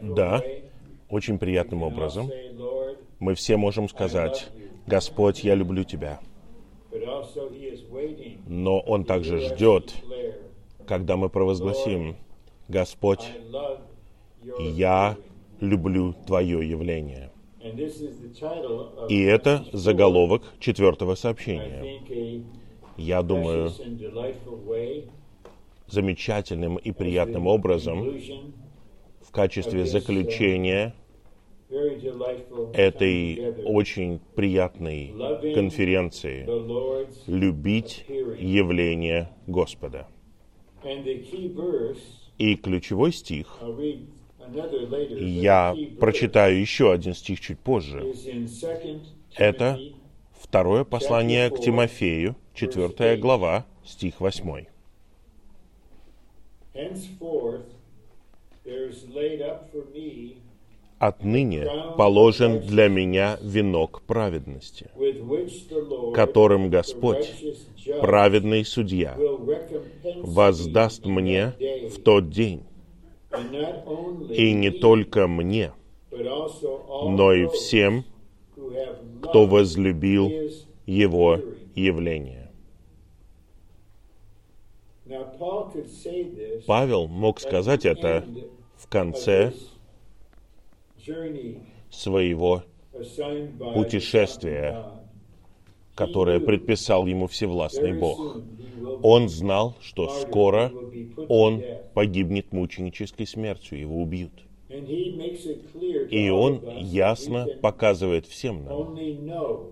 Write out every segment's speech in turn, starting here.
Да, очень приятным образом мы все можем сказать, Господь, я люблю Тебя. Но Он также ждет, когда мы провозгласим, Господь, я люблю Твое явление. И это заголовок четвертого сообщения. Я думаю, замечательным и приятным образом качестве заключения этой очень приятной конференции. любить явление Господа. И ключевой стих, я прочитаю еще один стих чуть позже, это второе послание к Тимофею, четвертая глава, стих восьмой. Отныне положен для меня венок праведности, которым Господь, праведный судья, воздаст мне в тот день. И не только мне, но и всем, кто возлюбил Его явление. Павел мог сказать это конце своего путешествия, которое предписал ему Всевластный Бог. Он знал, что скоро он погибнет мученической смертью, его убьют. И он ясно показывает всем нам,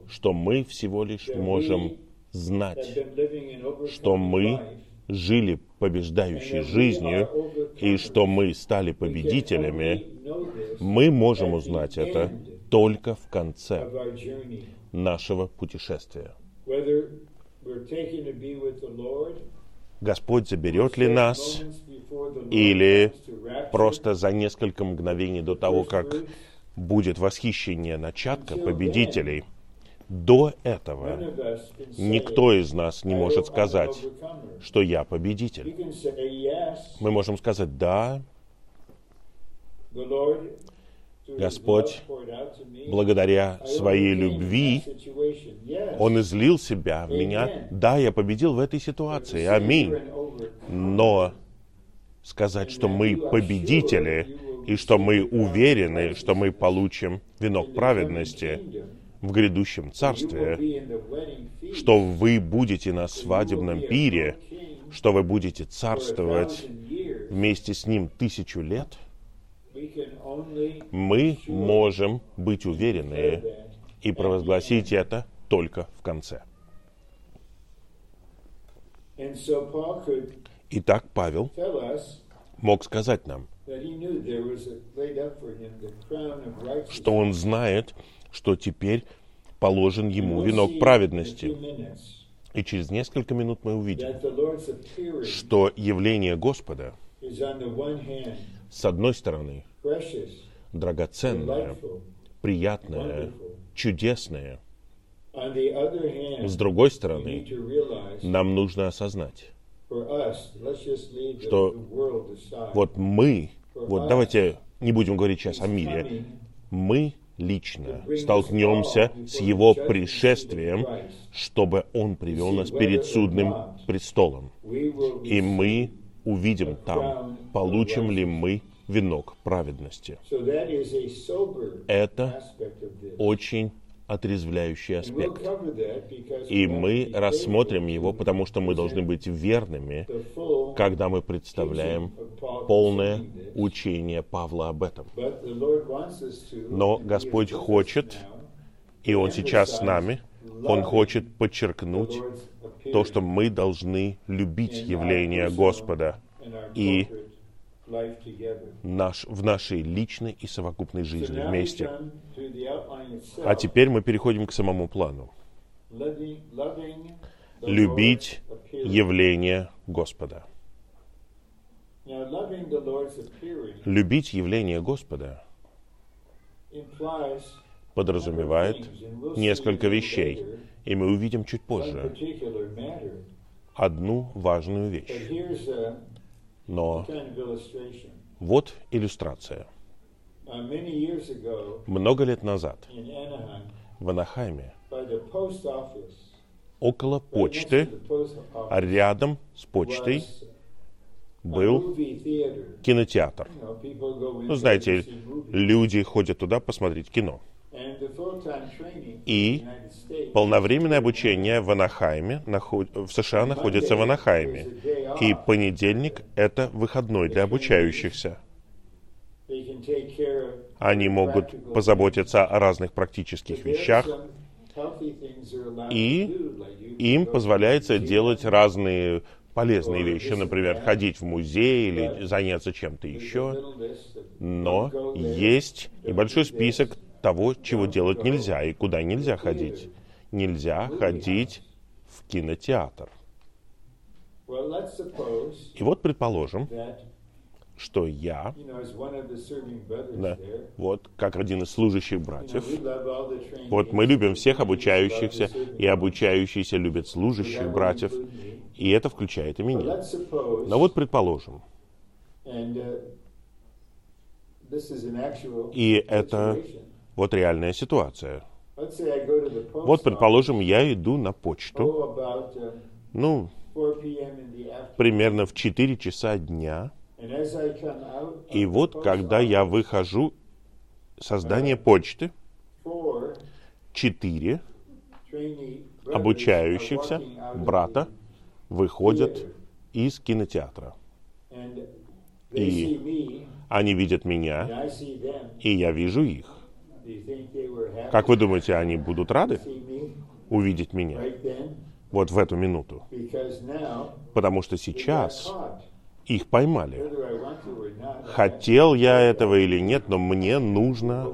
что мы всего лишь можем знать, что мы жили побеждающей жизнью, и что мы стали победителями, мы можем узнать это только в конце нашего путешествия. Господь заберет ли нас, или просто за несколько мгновений до того, как будет восхищение начатка победителей, до этого никто из нас не может сказать, что я победитель. Мы можем сказать, да, Господь, благодаря своей любви, Он излил себя в меня. Да, я победил в этой ситуации. Аминь. Но сказать, что мы победители, и что мы уверены, что мы получим венок праведности в грядущем царстве, что вы будете на свадебном пире, что вы будете царствовать вместе с Ним тысячу лет – мы можем быть уверены и провозгласить это только в конце. Итак, Павел мог сказать нам, что он знает, что теперь положен ему венок праведности. И через несколько минут мы увидим, что явление Господа с одной стороны, драгоценное, приятное, чудесное. С другой стороны, нам нужно осознать, что вот мы, вот давайте не будем говорить сейчас о мире, мы лично столкнемся с Его пришествием, чтобы Он привел нас перед судным престолом. И мы увидим там, получим ли мы венок праведности. Это очень отрезвляющий аспект. И мы рассмотрим его, потому что мы должны быть верными, когда мы представляем полное учение Павла об этом. Но Господь хочет, и Он сейчас с нами, Он хочет подчеркнуть то, что мы должны любить явление Господа и наш, в нашей личной и совокупной жизни вместе. А теперь мы переходим к самому плану. Любить явление Господа. Любить явление Господа подразумевает несколько вещей, и мы увидим чуть позже одну важную вещь. Но Вот иллюстрация. Uh, Много лет назад в Анахайме, около почты, рядом с почтой был кинотеатр. Ну, знаете, люди ходят туда посмотреть кино. И Полновременное обучение в Анахайме, в США находится в Анахайме. И понедельник – это выходной для обучающихся. Они могут позаботиться о разных практических вещах, И им позволяется делать разные полезные вещи, например, ходить в музей или заняться чем-то еще. Но есть небольшой список того, чего делать нельзя и куда нельзя ходить. Нельзя ходить в кинотеатр. И вот предположим, что я, да, вот как один из служащих братьев, вот мы любим всех обучающихся, и обучающиеся любят служащих братьев. И это включает и меня. Но вот предположим, uh, И это- вот реальная ситуация. Вот, предположим, я иду на почту, oh, uh, ну, 4 примерно в 4 часа дня, и вот, когда я выхожу со здания почты, four четыре trainee brothers обучающихся брата выходят из кинотеатра. И Они видят меня, и я вижу их. Как вы думаете, они будут рады увидеть меня вот в эту минуту? Потому что сейчас их поймали. Хотел я этого или нет, но мне нужно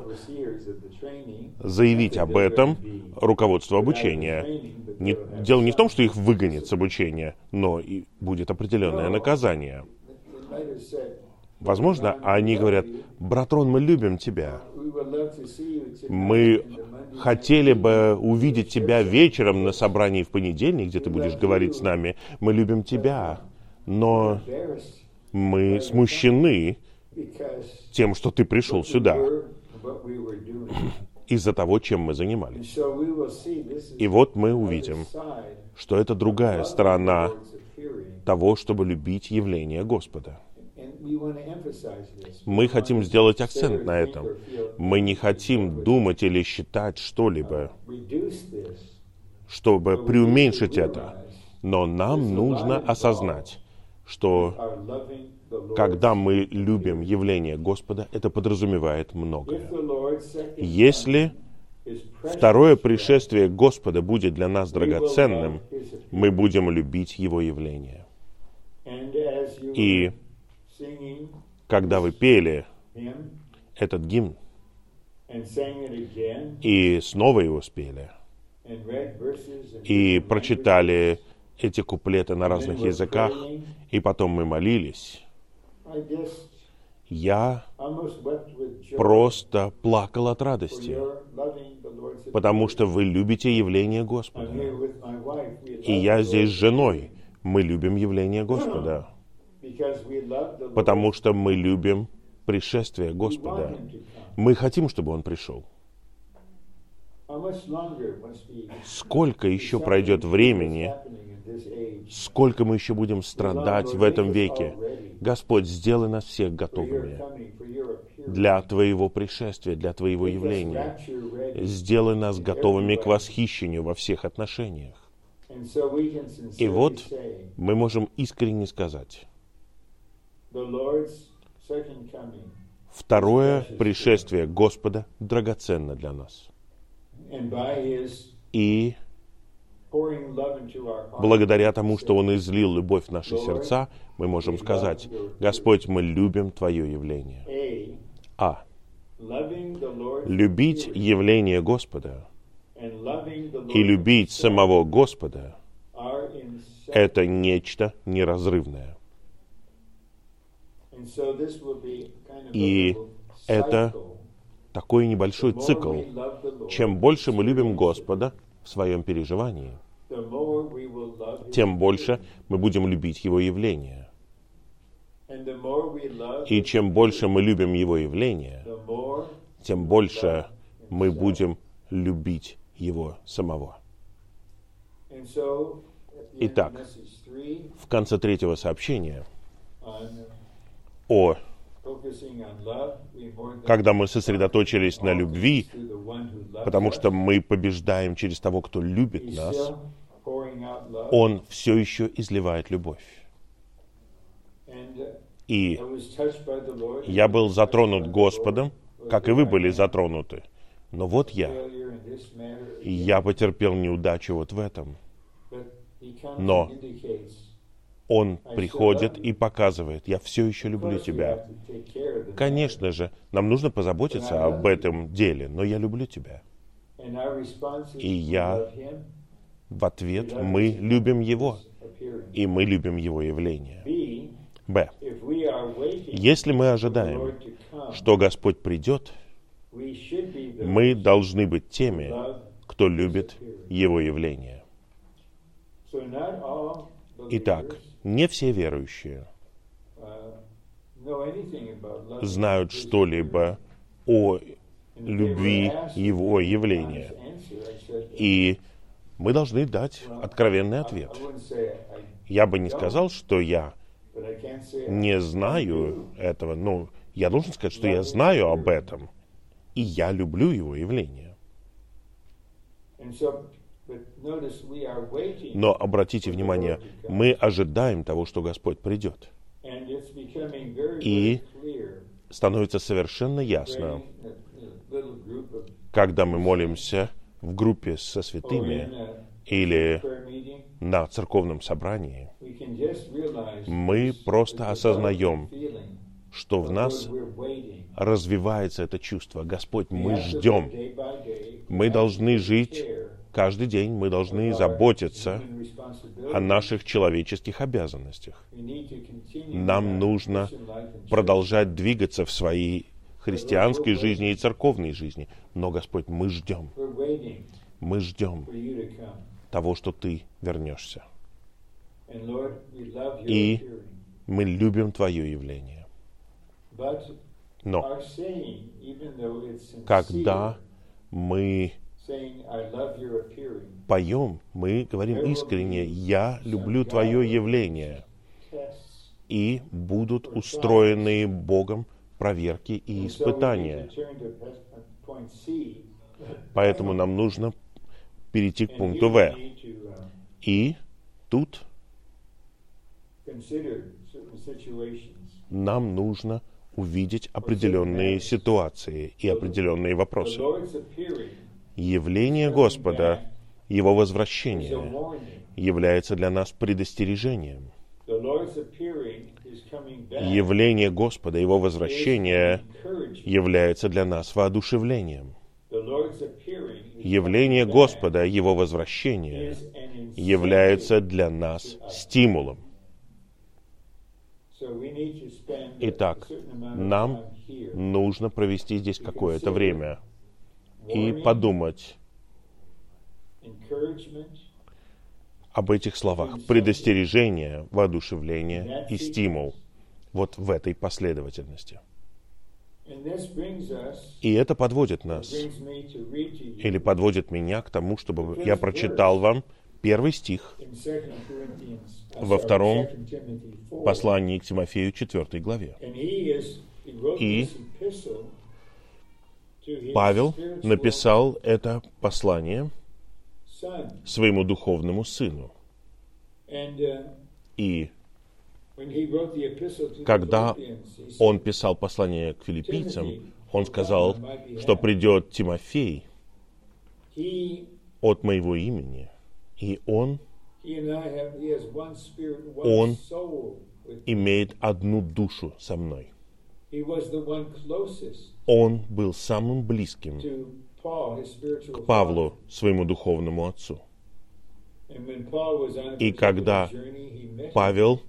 заявить об этом руководству обучения. Не- дело не в том, что их выгонят с обучения, но и будет определенное наказание. Возможно, они говорят, «Братрон, мы любим тебя. Мы хотели бы увидеть тебя вечером на собрании в понедельник, где ты будешь говорить с нами. Мы любим тебя, но мы смущены тем, что ты пришел сюда из-за того, чем мы занимались. И вот мы увидим, что это другая сторона того, чтобы любить явление Господа. Мы хотим сделать акцент на этом. Мы не хотим думать или считать что-либо, чтобы преуменьшить это. Но нам нужно осознать, что когда мы любим явление Господа, это подразумевает многое. Если второе пришествие Господа будет для нас драгоценным, мы будем любить Его явление. И когда вы пели этот гимн и снова его спели, и прочитали эти куплеты на разных языках, и потом мы молились, я просто плакал от радости, потому что вы любите явление Господа. И я здесь с женой. Мы любим явление Господа, потому что мы любим пришествие Господа. Мы хотим, чтобы Он пришел. Сколько еще пройдет времени, сколько мы еще будем страдать в этом веке. Господь, сделай нас всех готовыми для Твоего пришествия, для Твоего явления. Сделай нас готовыми к восхищению во всех отношениях. И вот мы можем искренне сказать, второе пришествие Господа драгоценно для нас. И благодаря тому, что Он излил любовь в наши сердца, мы можем сказать, Господь, мы любим Твое явление. А. Любить явление Господа и любить самого Господа это нечто неразрывное. И это. Такой небольшой цикл. Чем больше мы любим Господа в своем переживании, тем больше мы будем любить Его явление. И чем больше мы любим Его явление, тем больше мы будем любить Его самого. Итак, в конце третьего сообщения о когда мы сосредоточились на любви, потому что мы побеждаем через того, кто любит нас, Он все еще изливает любовь. И я был затронут Господом, как и вы были затронуты. Но вот я. И я потерпел неудачу вот в этом. Но он приходит и показывает, я все еще люблю тебя. Конечно же, нам нужно позаботиться об этом деле, но я люблю тебя. И я в ответ, мы любим Его, и мы любим Его явление. Б. Если мы ожидаем, что Господь придет, мы должны быть теми, кто любит Его явление. Итак, не все верующие знают что-либо о любви Его явления. И мы должны дать откровенный ответ. Я бы не сказал, что я не знаю этого, но я должен сказать, что я знаю об этом, и я люблю Его явление. Но обратите внимание, мы ожидаем того, что Господь придет. И становится совершенно ясно, когда мы молимся в группе со святыми или на церковном собрании, мы просто осознаем, что в нас развивается это чувство. Господь, мы ждем. Мы должны жить каждый день, мы должны заботиться о наших человеческих обязанностях. Нам нужно продолжать двигаться в своей христианской жизни и церковной жизни. Но, Господь, мы ждем. Мы ждем того, что Ты вернешься. И мы любим Твое явление. Но когда мы поем, мы говорим искренне, «Я люблю Твое явление», и будут устроены Богом проверки и испытания. Поэтому нам нужно перейти к пункту В. И тут нам нужно увидеть определенные ситуации и определенные вопросы. Явление Господа, Его возвращение, является для нас предостережением. Явление Господа, Его возвращение является для нас воодушевлением. Явление Господа, Его возвращение, является для нас стимулом. Итак, нам нужно провести здесь какое-то время и подумать об этих словах. Предостережение, воодушевление и стимул. Вот в этой последовательности. И это подводит нас, или подводит меня к тому, чтобы я прочитал вам первый стих во втором послании к Тимофею, 4 главе. И Павел написал это послание своему духовному сыну. И когда он писал послание к филиппийцам, он сказал, что придет Тимофей от моего имени, и он, он имеет одну душу со мной. Он был самым близким к Павлу, своему духовному отцу. И когда Павел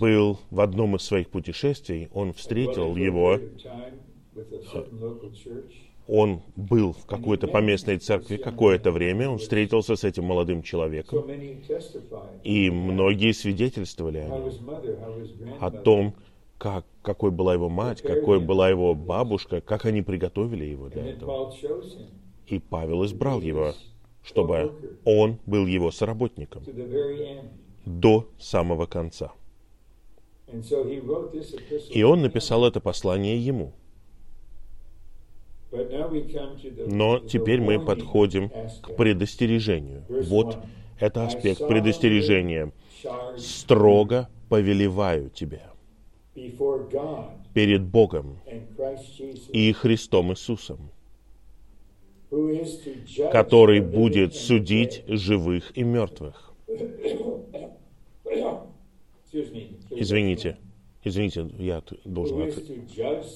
был в одном из своих путешествий, он встретил его. он был в какой-то поместной церкви какое-то время, он встретился с этим молодым человеком, и многие свидетельствовали о нем, о том, как, какой была его мать, какой была его бабушка, как они приготовили его для этого. И Павел избрал его, чтобы он был его соработником до самого конца. И он написал это послание ему. Но теперь мы подходим к предостережению. Вот это аспект предостережения. «Строго повелеваю тебя перед Богом и Христом Иисусом, который будет судить живых и мертвых». Извините. Извините, я должен от,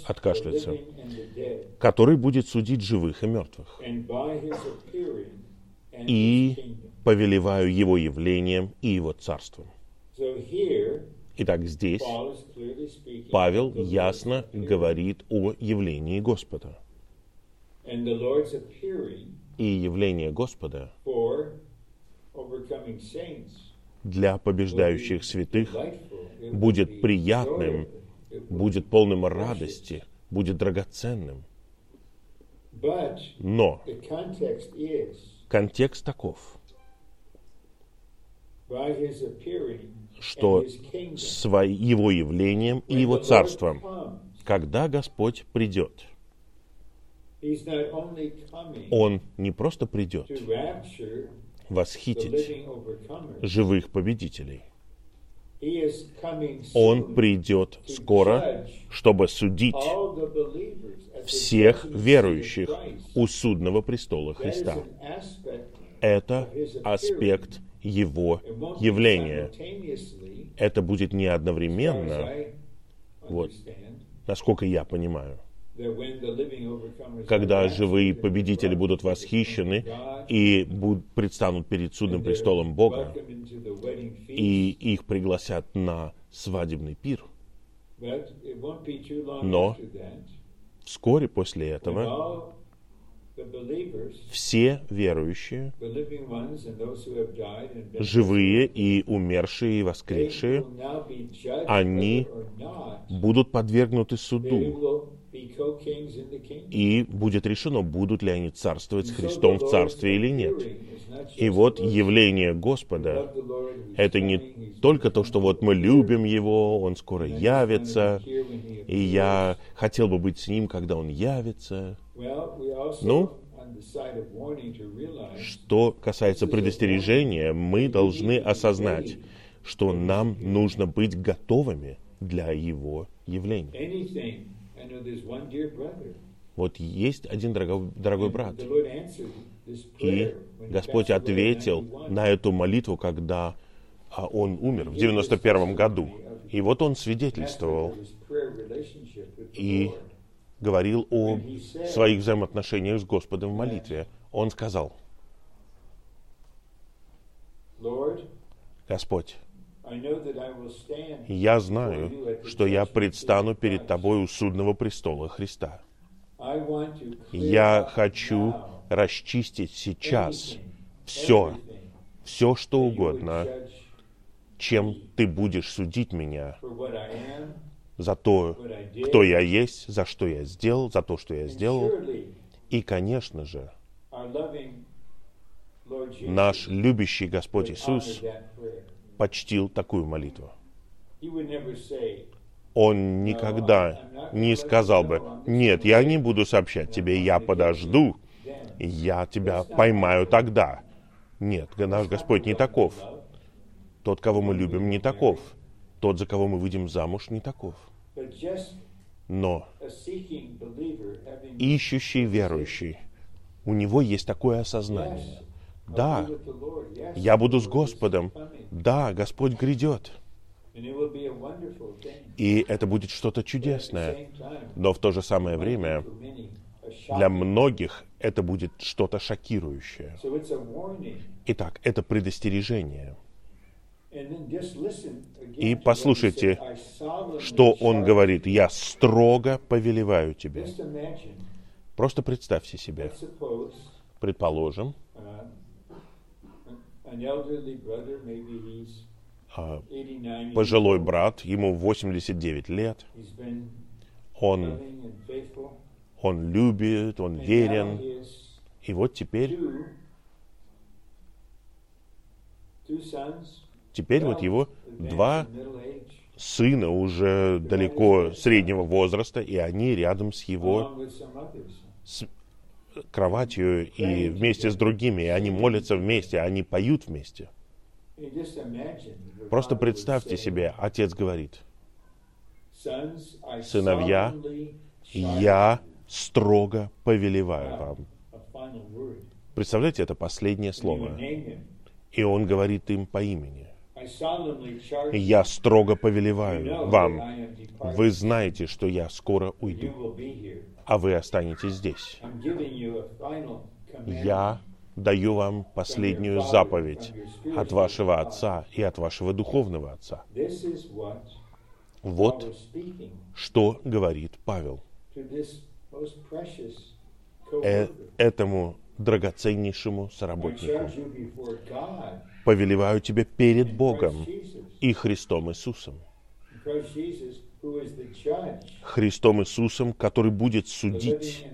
откашляться. Который будет судить живых и мертвых. И повелеваю его явлением и его царством. Итак, здесь Павел ясно говорит о явлении Господа. И явление Господа для побеждающих святых будет приятным, будет полным радости, будет драгоценным. Но контекст таков, что свои, его явлением и его царством, когда Господь придет, Он не просто придет восхитить живых победителей, он придет скоро, чтобы судить всех верующих у судного престола Христа. Это аспект Его явления. Это будет не одновременно, вот, насколько я понимаю когда живые победители будут восхищены и будут, предстанут перед судным престолом Бога, и их пригласят на свадебный пир. Но вскоре после этого все верующие, живые и умершие и воскресшие, они будут подвергнуты суду и будет решено, будут ли они царствовать с Христом в царстве или нет. И вот явление Господа — это не только то, что вот мы любим Его, Он скоро явится, и я хотел бы быть с Ним, когда Он явится. Ну, что касается предостережения, мы должны осознать, что нам нужно быть готовыми для Его явления. Вот есть один дорогой, дорогой брат, и Господь ответил на эту молитву, когда а, он умер в 91 году. И вот он свидетельствовал и говорил о своих взаимоотношениях с Господом в молитве. Он сказал, Господь, я знаю, что я предстану перед Тобой у судного престола Христа. Я хочу расчистить сейчас все, все что угодно, чем Ты будешь судить меня за то, кто я есть, за что я сделал, за то, что я сделал. И, конечно же, наш любящий Господь Иисус почтил такую молитву. Он никогда не сказал бы, нет, я не буду сообщать тебе, я подожду, я тебя поймаю тогда. Нет, наш Господь не таков. Тот, кого мы любим, не таков. Тот, за кого мы выйдем замуж, не таков. Но ищущий верующий, у него есть такое осознание. Да, я буду с Господом. Да, Господь грядет. И это будет что-то чудесное. Но в то же самое время для многих это будет что-то шокирующее. Итак, это предостережение. И послушайте, что он говорит. «Я строго повелеваю тебе». Просто представьте себе, предположим, пожилой old. брат, ему 89 лет, он, он любит, он верен, и вот теперь, теперь вот его два сына уже далеко среднего возраста, и они рядом с его с кроватью и вместе с другими, и они молятся вместе, они поют вместе. Просто представьте себе, отец говорит, Сыновья, я строго повелеваю вам. Представляете, это последнее слово. И он говорит им по имени. Я строго повелеваю вам. Вы знаете, что я скоро уйду. А вы останетесь здесь. Я даю вам последнюю заповедь от вашего отца и от вашего духовного отца. Вот что говорит Павел э- этому драгоценнейшему соработнику. Повелеваю тебе перед Богом и Христом Иисусом. Христом Иисусом, который будет судить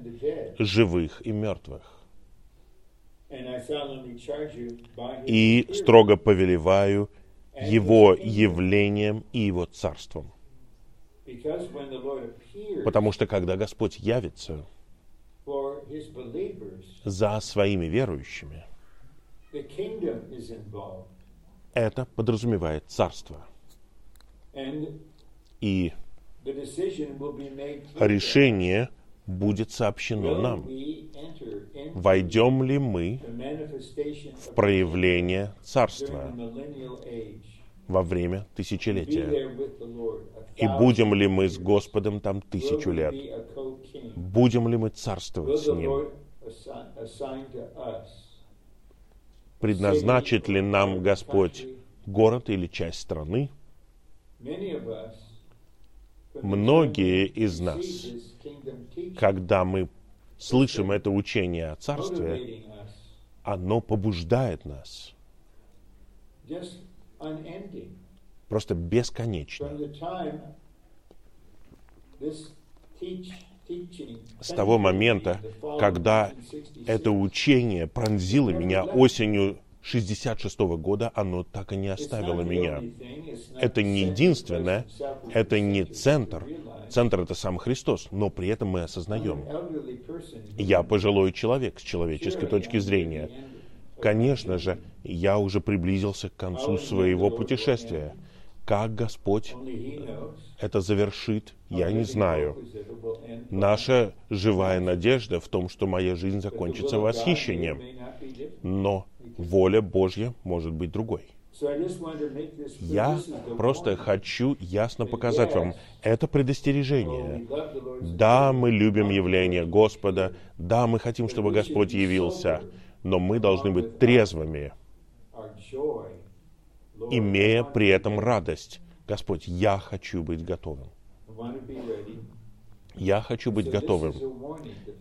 живых и мертвых. И строго повелеваю Его явлением и Его царством. Потому что когда Господь явится за своими верующими, это подразумевает царство. И решение будет сообщено нам. Войдем ли мы в проявление царства во время тысячелетия? И будем ли мы с. Господом там тысячу лет? Будем ли мы царствовать с Ним? Предназначит ли нам Господь город или часть страны? Многие из нас, когда мы слышим это учение о царстве, оно побуждает нас просто бесконечно. С того момента, когда 1966, это учение пронзило меня осенью 66 года, оно так и не оставило меня. Это не единственное, это не центр. Центр — это сам Христос, но при этом мы осознаем. Я пожилой человек с человеческой точки зрения. Конечно же, я уже приблизился к концу своего путешествия. Как Господь это завершит, я не знаю. Наша живая надежда в том, что моя жизнь закончится восхищением. Но воля Божья может быть другой. Я просто хочу ясно показать вам, это Oh, предостережение. Lord's Да, мы любим явление Господа, да, мы хотим, чтобы Господь явился, но мы должны быть трезвыми, имея при этом радость. Господь, я хочу быть готовым. Я хочу быть готовым.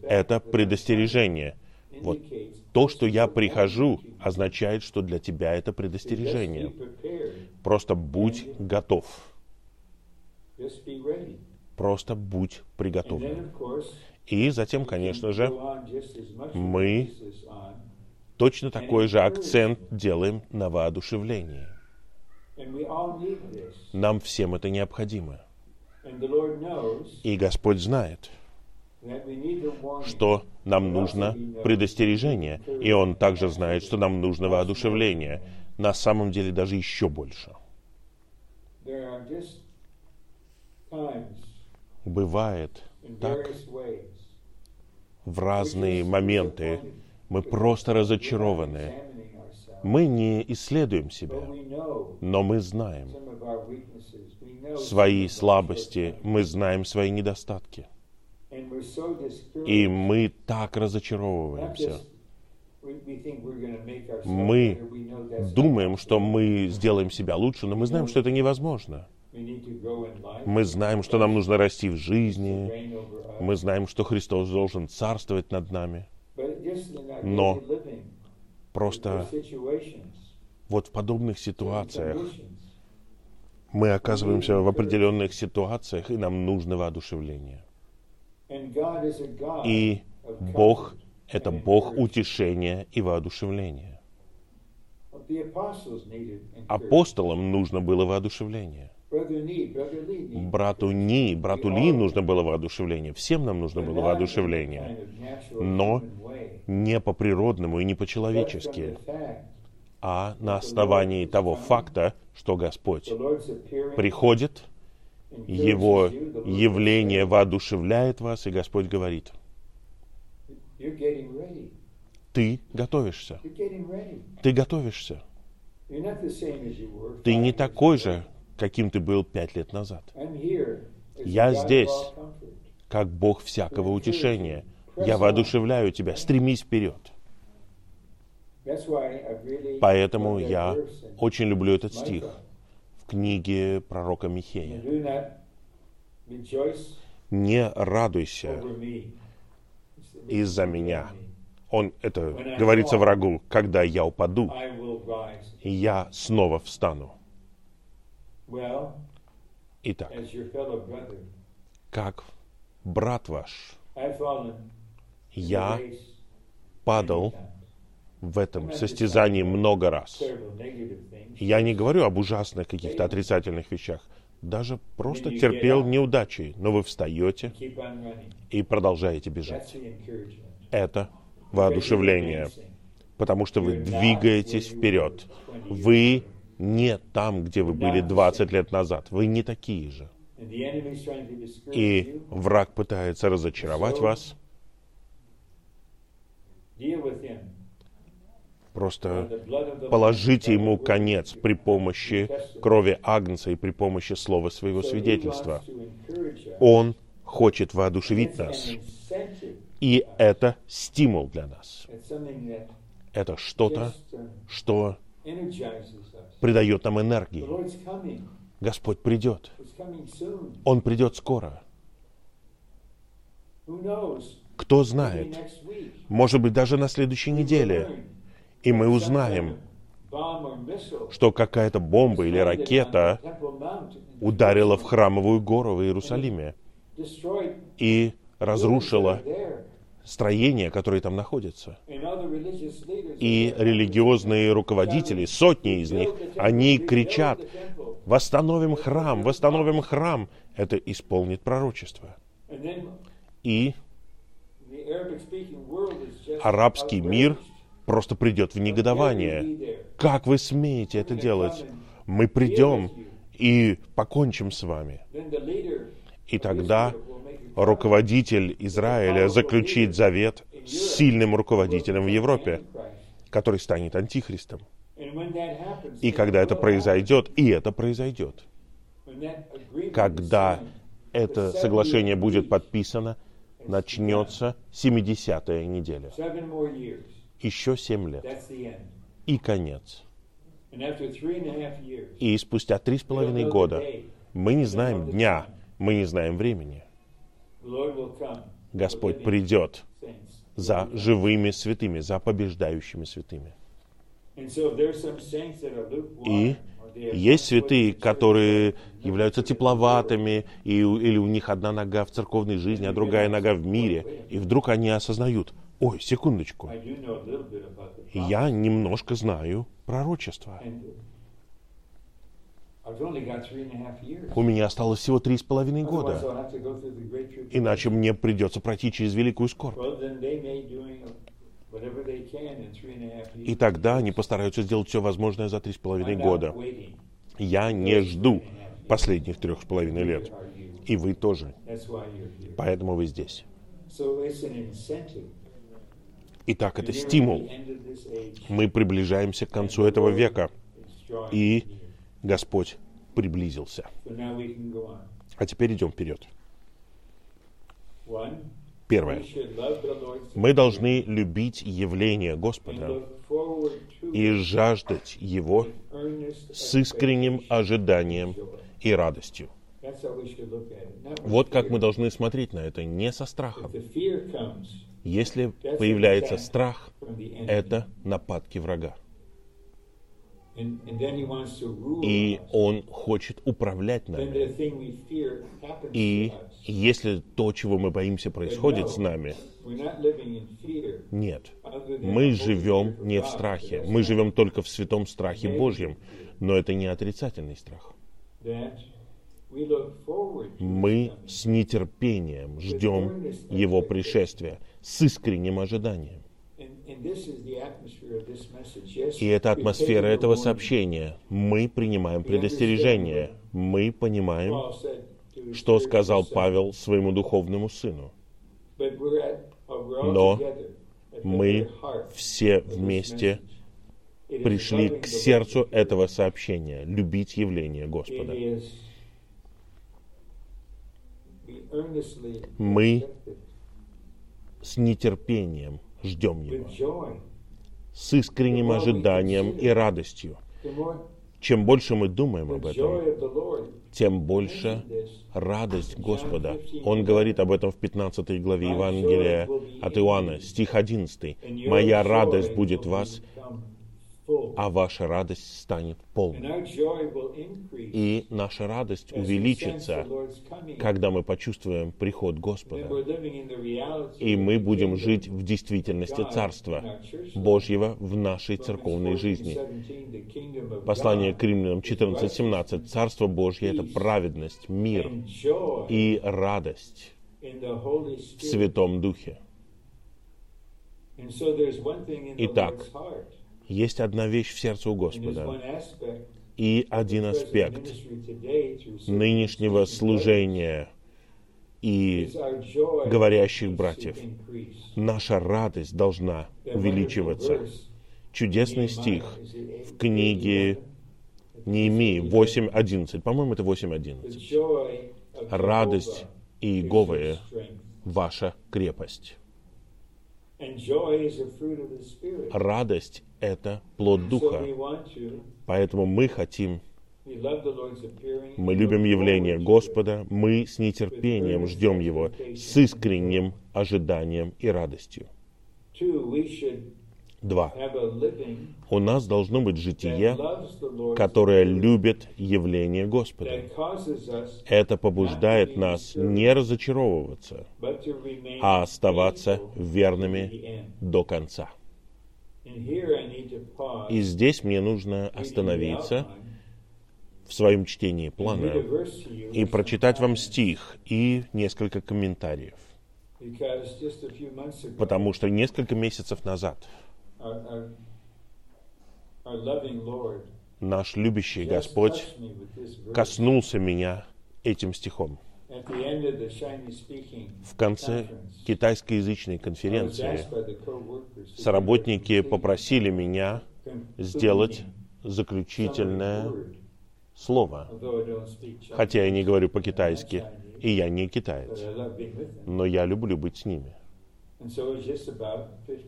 Это предостережение. Вот То, что я прихожу, означает, что для тебя это предостережение. Просто будь готов. Просто будь приготовлен. И затем, конечно же, мы точно такой же акцент делаем на воодушевлении. Нам всем это необходимо. И Господь знает, что нам нужно предостережение, и Он также знает, что нам нужно воодушевление. На самом деле даже еще больше. Бывает так в разные моменты. Мы просто разочарованы. Мы не исследуем себя, но мы знаем свои слабости, мы знаем свои недостатки. И мы так разочаровываемся. Мы Думаем, что мы сделаем себя лучше, но мы знаем, что это невозможно. Мы знаем, что нам нужно расти в жизни. Мы знаем, что Христос должен царствовать над нами. Но Просто вот в подобных ситуациях мы оказываемся в определенных ситуациях, и нам нужно воодушевление. and God is a God И Бог это Бог утешения и воодушевления. Апостолам нужно было воодушевление. Брату Ни, брату Ли нужно было воодушевление. Всем нам нужно было воодушевление. Но Не по-природному и не по-человечески, а на основании того факта, что Господь приходит, Его явление воодушевляет вас, и Господь говорит, ты готовишься, ты готовишься. Ты не такой же, каким ты был пять лет назад. Я здесь. Как Бог всякого утешения. Я воодушевляю тебя, стремись вперед. Поэтому я очень люблю этот стих книге пророка Михея. Не радуйся из-за меня. Он, это говорится врагу, когда я упаду, я снова встану. Итак, как брат ваш, я падал. В этом состязании много раз. Я не говорю об ужасных каких-то отрицательных вещах. Даже просто терпел неудачи, но вы встаете и продолжаете бежать. Это воодушевление, потому что вы двигаетесь вперед. Вы не там, где вы были 20 лет назад. Вы не такие же. И враг пытается разочаровать вас. Просто положите ему конец при помощи крови Агнца и при помощи слова своего свидетельства. Он хочет воодушевить нас. И это стимул для нас. Это что-то, что придает нам энергии. Господь придет. Он придет скоро. Кто знает? Может быть, даже на следующей неделе. И мы узнаем, что какая-то бомба или ракета ударила в храмовую гору в Иерусалиме и разрушила строения, которые там находятся. И религиозные руководители, сотни из них, они кричат, восстановим храм, восстановим храм. Это исполнит пророчество. И арабский мир. Просто придет в негодование. Как вы смеете это делать? Мы придем и покончим с вами. И тогда руководитель Израиля заключит завет с сильным руководителем в Европе, который станет антихристом. И когда это произойдет, и это произойдет, когда это соглашение 70 будет подписано, начнется 70-я неделя. Еще 7 лет. И конец. И спустя три с половиной года мы не знаем дня, мы не знаем времени. Господь придет за живыми святыми, за побеждающими святыми. И есть святые, которые являются тепловатыми, и, или у них одна нога в церковной жизни, а другая нога в мире, и вдруг они осознают, ой, секундочку, the я немножко знаю пророчество. У меня осталось всего три с половиной года, иначе мне придется пройти через великую скорбь. И тогда они постараются сделать все возможное за три с половиной года. Я не жду последних трех с половиной лет. И вы тоже. Поэтому вы здесь. Итак, это стимул. Мы приближаемся к концу этого века, и. Господь приблизился. А теперь идем вперед. Первое. Мы должны любить явление Господа и жаждать Его с искренним ожиданием и радостью. Вот как мы должны смотреть на это, не со страхом. Если появляется страх, это нападки врага. И он хочет управлять нами. И если то, чего мы боимся, происходит с нами, нет. Мы живем не в страхе. Мы живем только в святом страхе Божьем. Но это не отрицательный страх. Мы с нетерпением ждем Его пришествия, с искренним ожиданием. И это атмосфера этого сообщения. Мы принимаем предостережение. Мы понимаем, что сказал Павел своему духовному сыну. Но мы все вместе пришли к сердцу этого сообщения, любить явление Господа. Мы с нетерпением ждем Его, с искренним ожиданием и радостью. Чем больше мы думаем об этом, тем больше радость Господа. Он говорит об этом в 15 главе Евангелия от Иоанна, стих 11. «Моя радость будет вас, а ваша радость станет полной. И наша радость увеличится, когда мы почувствуем приход Господа. И мы будем жить в действительности Царства Божьего в нашей церковной жизни. Послание к римлянам 14.17. Царство Божье — это праведность, мир и радость в Святом Духе. Итак, есть одна вещь в сердце у Господа и один аспект нынешнего служения и говорящих братьев. Наша радость должна увеличиваться. Чудесный стих в книге Неемии 8.11. По-моему, это 8.11. Радость и Иеговая — ваша крепость. Радость — это плод Духа. Поэтому мы хотим, мы любим явление Господа, мы с нетерпением ждем Его, с искренним ожиданием и радостью. Два. У нас должно быть житие, которое любит явление Господа. Это побуждает нас не разочаровываться, а оставаться верными до конца. И здесь мне нужно остановиться в своем чтении плана и прочитать вам стих и несколько комментариев. Потому что несколько месяцев назад наш любящий Господь коснулся меня этим стихом. В конце китайскоязычной конференции соработники попросили меня сделать заключительное слово, хотя я не говорю по-китайски, и я не китаец, но я люблю быть с ними.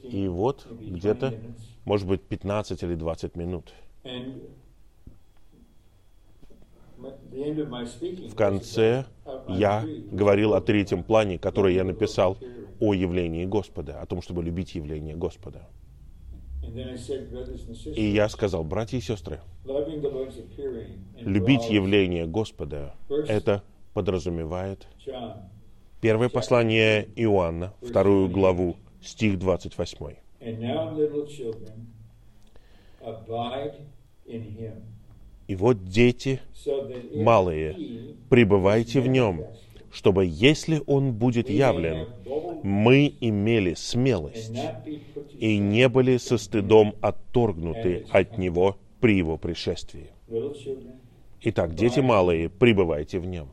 И вот где-то, может быть, 15 или 20 минут. В конце я говорил о третьем плане, который я написал о явлении Господа, о том, чтобы любить явление Господа. И я сказал, братья и сестры, любить явление Господа, это подразумевает Первое послание Иоанна, вторую главу, стих 28. И вот дети малые, пребывайте в нем, чтобы, если он будет явлен, мы имели смелость и не были со стыдом отторгнуты от него при его пришествии. Итак, дети малые, пребывайте в нем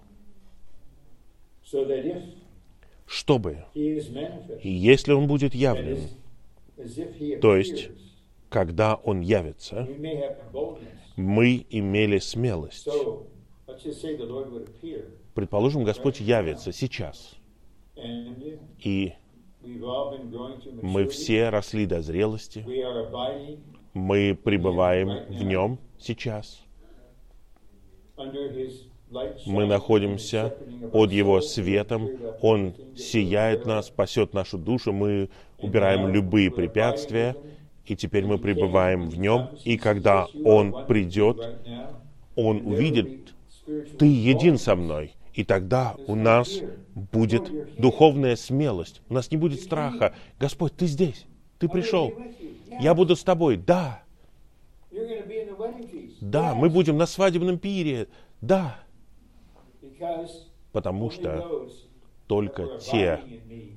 чтобы, если Он будет явлен, то есть, когда Он явится, мы имели смелость. Предположим, Господь явится сейчас, и мы все росли до зрелости, мы пребываем в Нем сейчас, Мы находимся под Его светом. Он сияет нас, спасет нашу душу. Мы убираем любые препятствия, и теперь мы пребываем в Нем. И когда Он придет, Он увидит, ты един со мной. И тогда у нас будет духовная смелость. У нас не будет страха. Господь, ты здесь. Ты пришел. Я буду с тобой. Да. Да, мы будем на свадебном пире. Да. Потому что только те,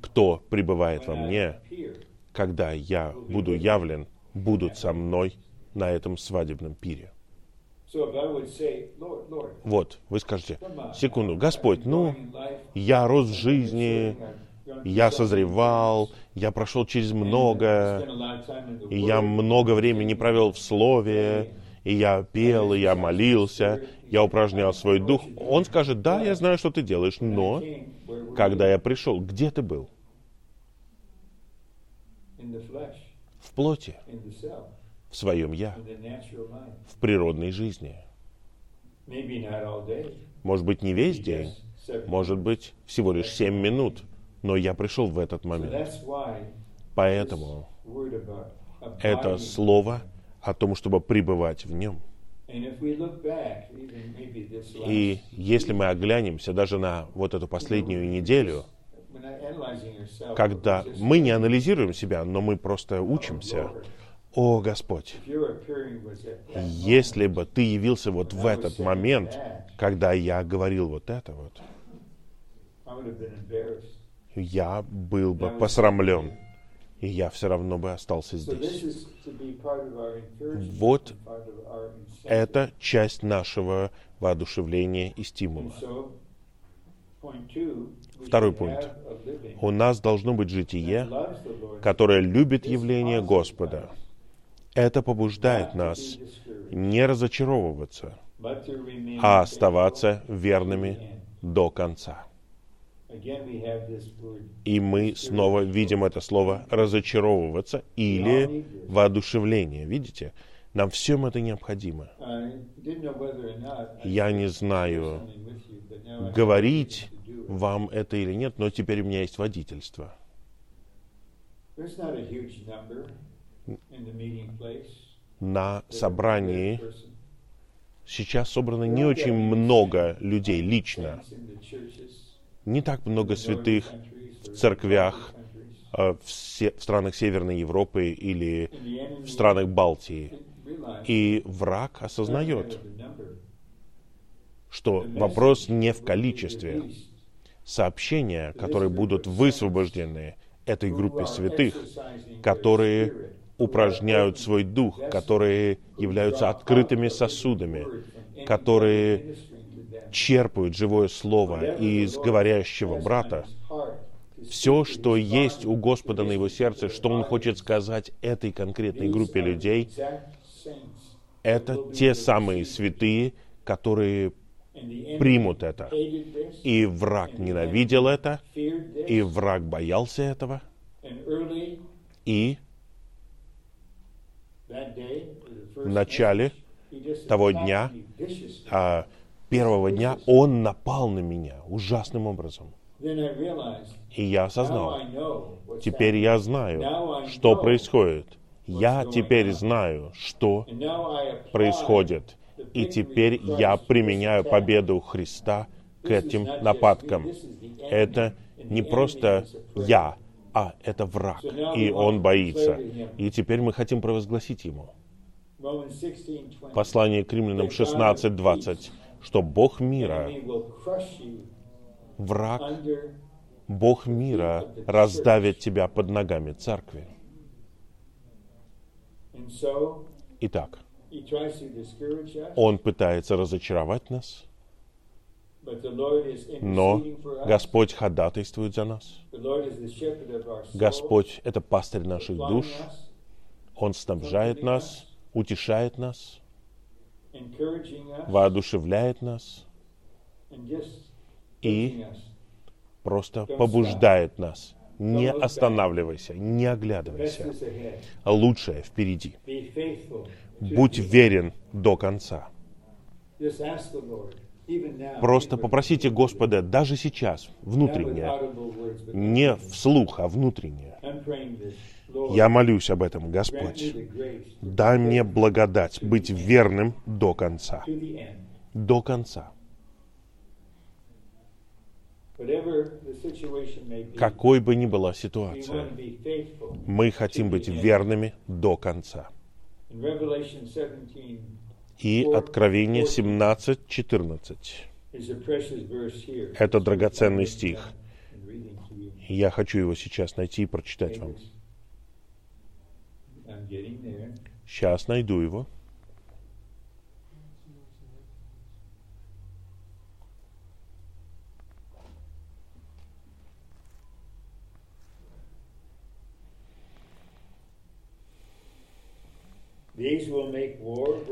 кто пребывает во мне, когда я буду явлен, будут со мной на этом свадебном пире. Вот, вы скажете, секунду, Господь, ну, я рос в жизни, я созревал, я прошел через многое, и я много времени провел в Слове, и я пел, и я молился, я упражнял свой дух. Он скажет, да, я знаю, что ты делаешь, но когда я пришел, где ты был? В плоти, в своем «я», в природной жизни. Может быть, не весь день, может быть, всего лишь семь минут, но я пришел в этот момент. Поэтому это слово о том, чтобы пребывать в нем. И если мы оглянемся даже на вот эту последнюю неделю, когда мы не анализируем себя, но мы просто учимся, о Господь, если бы Ты явился вот в этот момент, когда я говорил вот это вот, я был бы посрамлен, и я все равно бы остался здесь. Вот это часть нашего воодушевления и стимула. Второй пункт. У нас должно быть житие, которое любит явление Господа. Это побуждает нас не разочаровываться, а оставаться верными до конца. И мы снова видим это слово «разочаровываться» или «воодушевление». Видите? Нам всем это необходимо. Я не знаю, говорить вам это или нет, но теперь у меня есть водительство. На собрании сейчас собрано не очень много людей лично. Не так много святых в церквях э, в, се- в странах Северной Европы или в странах Балтии. И враг осознает, что вопрос не в количестве. Сообщения, которые будут высвобождены этой группе святых, которые упражняют свой дух, которые являются открытыми сосудами, которые черпают живое слово из говорящего брата, все, что есть у Господа на его сердце, что Он хочет сказать этой конкретной группе людей, это те самые святые, которые примут это. И враг ненавидел это, и враг боялся этого. И в начале того дня, а, первого дня, он напал на меня ужасным образом. И я осознал, теперь я знаю, что происходит. Я теперь знаю, что происходит. И теперь я применяю победу Христа к этим нападкам. Это не просто я, а это враг, и он боится. И теперь мы хотим провозгласить ему. Послание к римлянам 16.20, что Бог мира, враг, Бог мира раздавит тебя под ногами церкви. Итак, он пытается разочаровать нас, но Господь ходатайствует за нас. Господь — это пастырь наших душ. Он снабжает нас, утешает нас, воодушевляет нас и просто побуждает нас. Не останавливайся, не оглядывайся. Лучшее впереди. Будь верен до конца. Просто попросите Господа даже сейчас, внутренне, не вслух, а внутренне. Я молюсь об этом, Господь. Дай мне благодать быть верным до конца. До конца. Какой бы ни была ситуация, мы хотим быть верными до конца. 17 И Откровение 17.14. is a precious verse here. Это драгоценный стих. Я хочу его сейчас найти и прочитать вам. Сейчас найду его.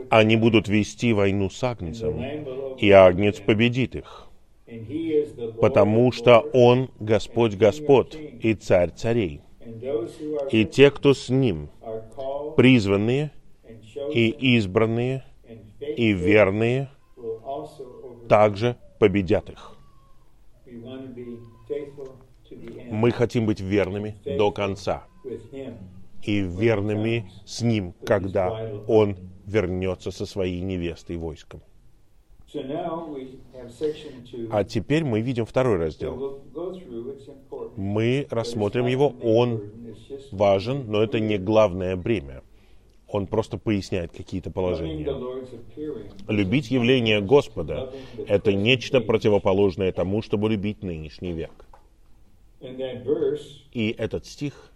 Они будут вести войну с Агнцем, и Агнец победит их, потому что Он Господь Господ и Царь царей. И те, кто с Ним, призванные и избранные и верные, также победят их. Мы хотим быть верными до конца. И верными с Ним, когда Он вернется со своей невестой войском. А теперь мы видим второй раздел. Мы рассмотрим его. Он важен, но это не главное бремя. Он просто поясняет какие-то положения. Любить явление Господа – это нечто противоположное тому, чтобы любить нынешний век. И этот стих,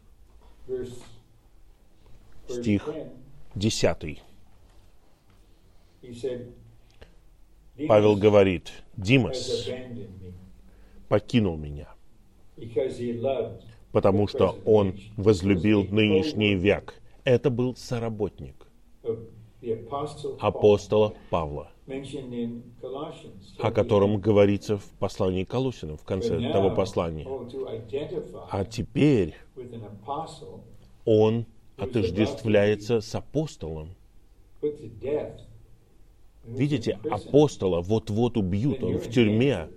стих 10, десятый, he said, Павел "Demas говорит, «Димас покинул меня, потому что он возлюбил нынешний век». Это был соработник апостола Павла, о котором говорится в послании к Колусинам, в конце того послания. А теперь он отождествляется с апостолом. Видите, апостола вот-вот убьют, он в тюрьме,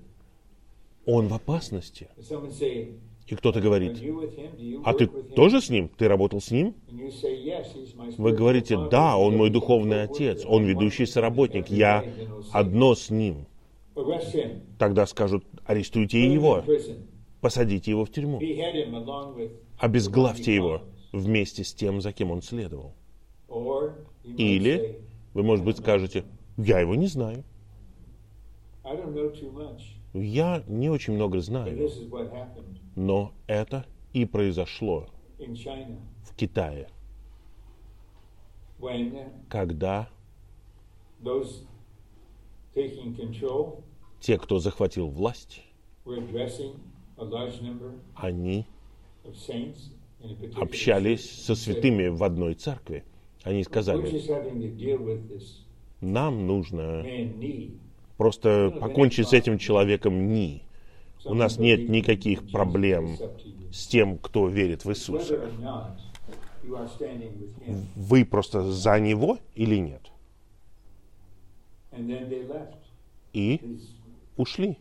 он в опасности. И кто-то говорит, а ты тоже с ним? Ты работал с ним? Вы говорите, да, он мой духовный отец, он ведущий соработник, я одно с ним. Тогда скажут, арестуйте его, посадите его в тюрьму, обезглавьте его вместе с тем, за кем он следовал. Или вы, может быть, скажете, я его не знаю, я не очень много знаю, но это и произошло в Китае, когда те, кто захватил власть, они общались со святыми в одной церкви. Они сказали, нам нужно просто покончить с этим человеком ни. У нас нет никаких проблем с тем, кто верит в Иисуса. Вы просто за него или нет? И ушли.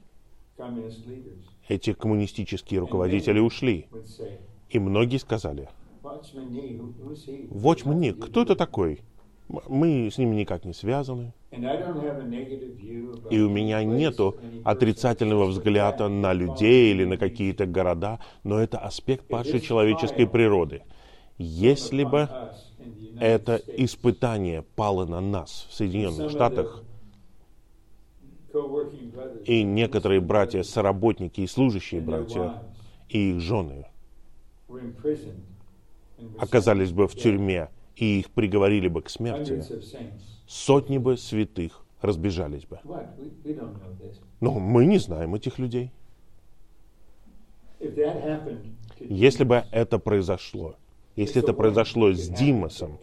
Эти коммунистические руководители ушли. И многие сказали, Watchman Nee, кто это такой? Мы с ним никак не связаны. И у меня нету отрицательного взгляда на людей или на какие-то города, но это аспект падшей человеческой природы. Если бы это испытание пало на нас в Соединенных Штатах, и некоторые братья, соработники и служащие братья, и их жены оказались бы в тюрьме, и их приговорили бы к смерти, сотни бы святых разбежались бы. Но мы не знаем этих людей. Если бы это произошло, если это произошло с Димасом,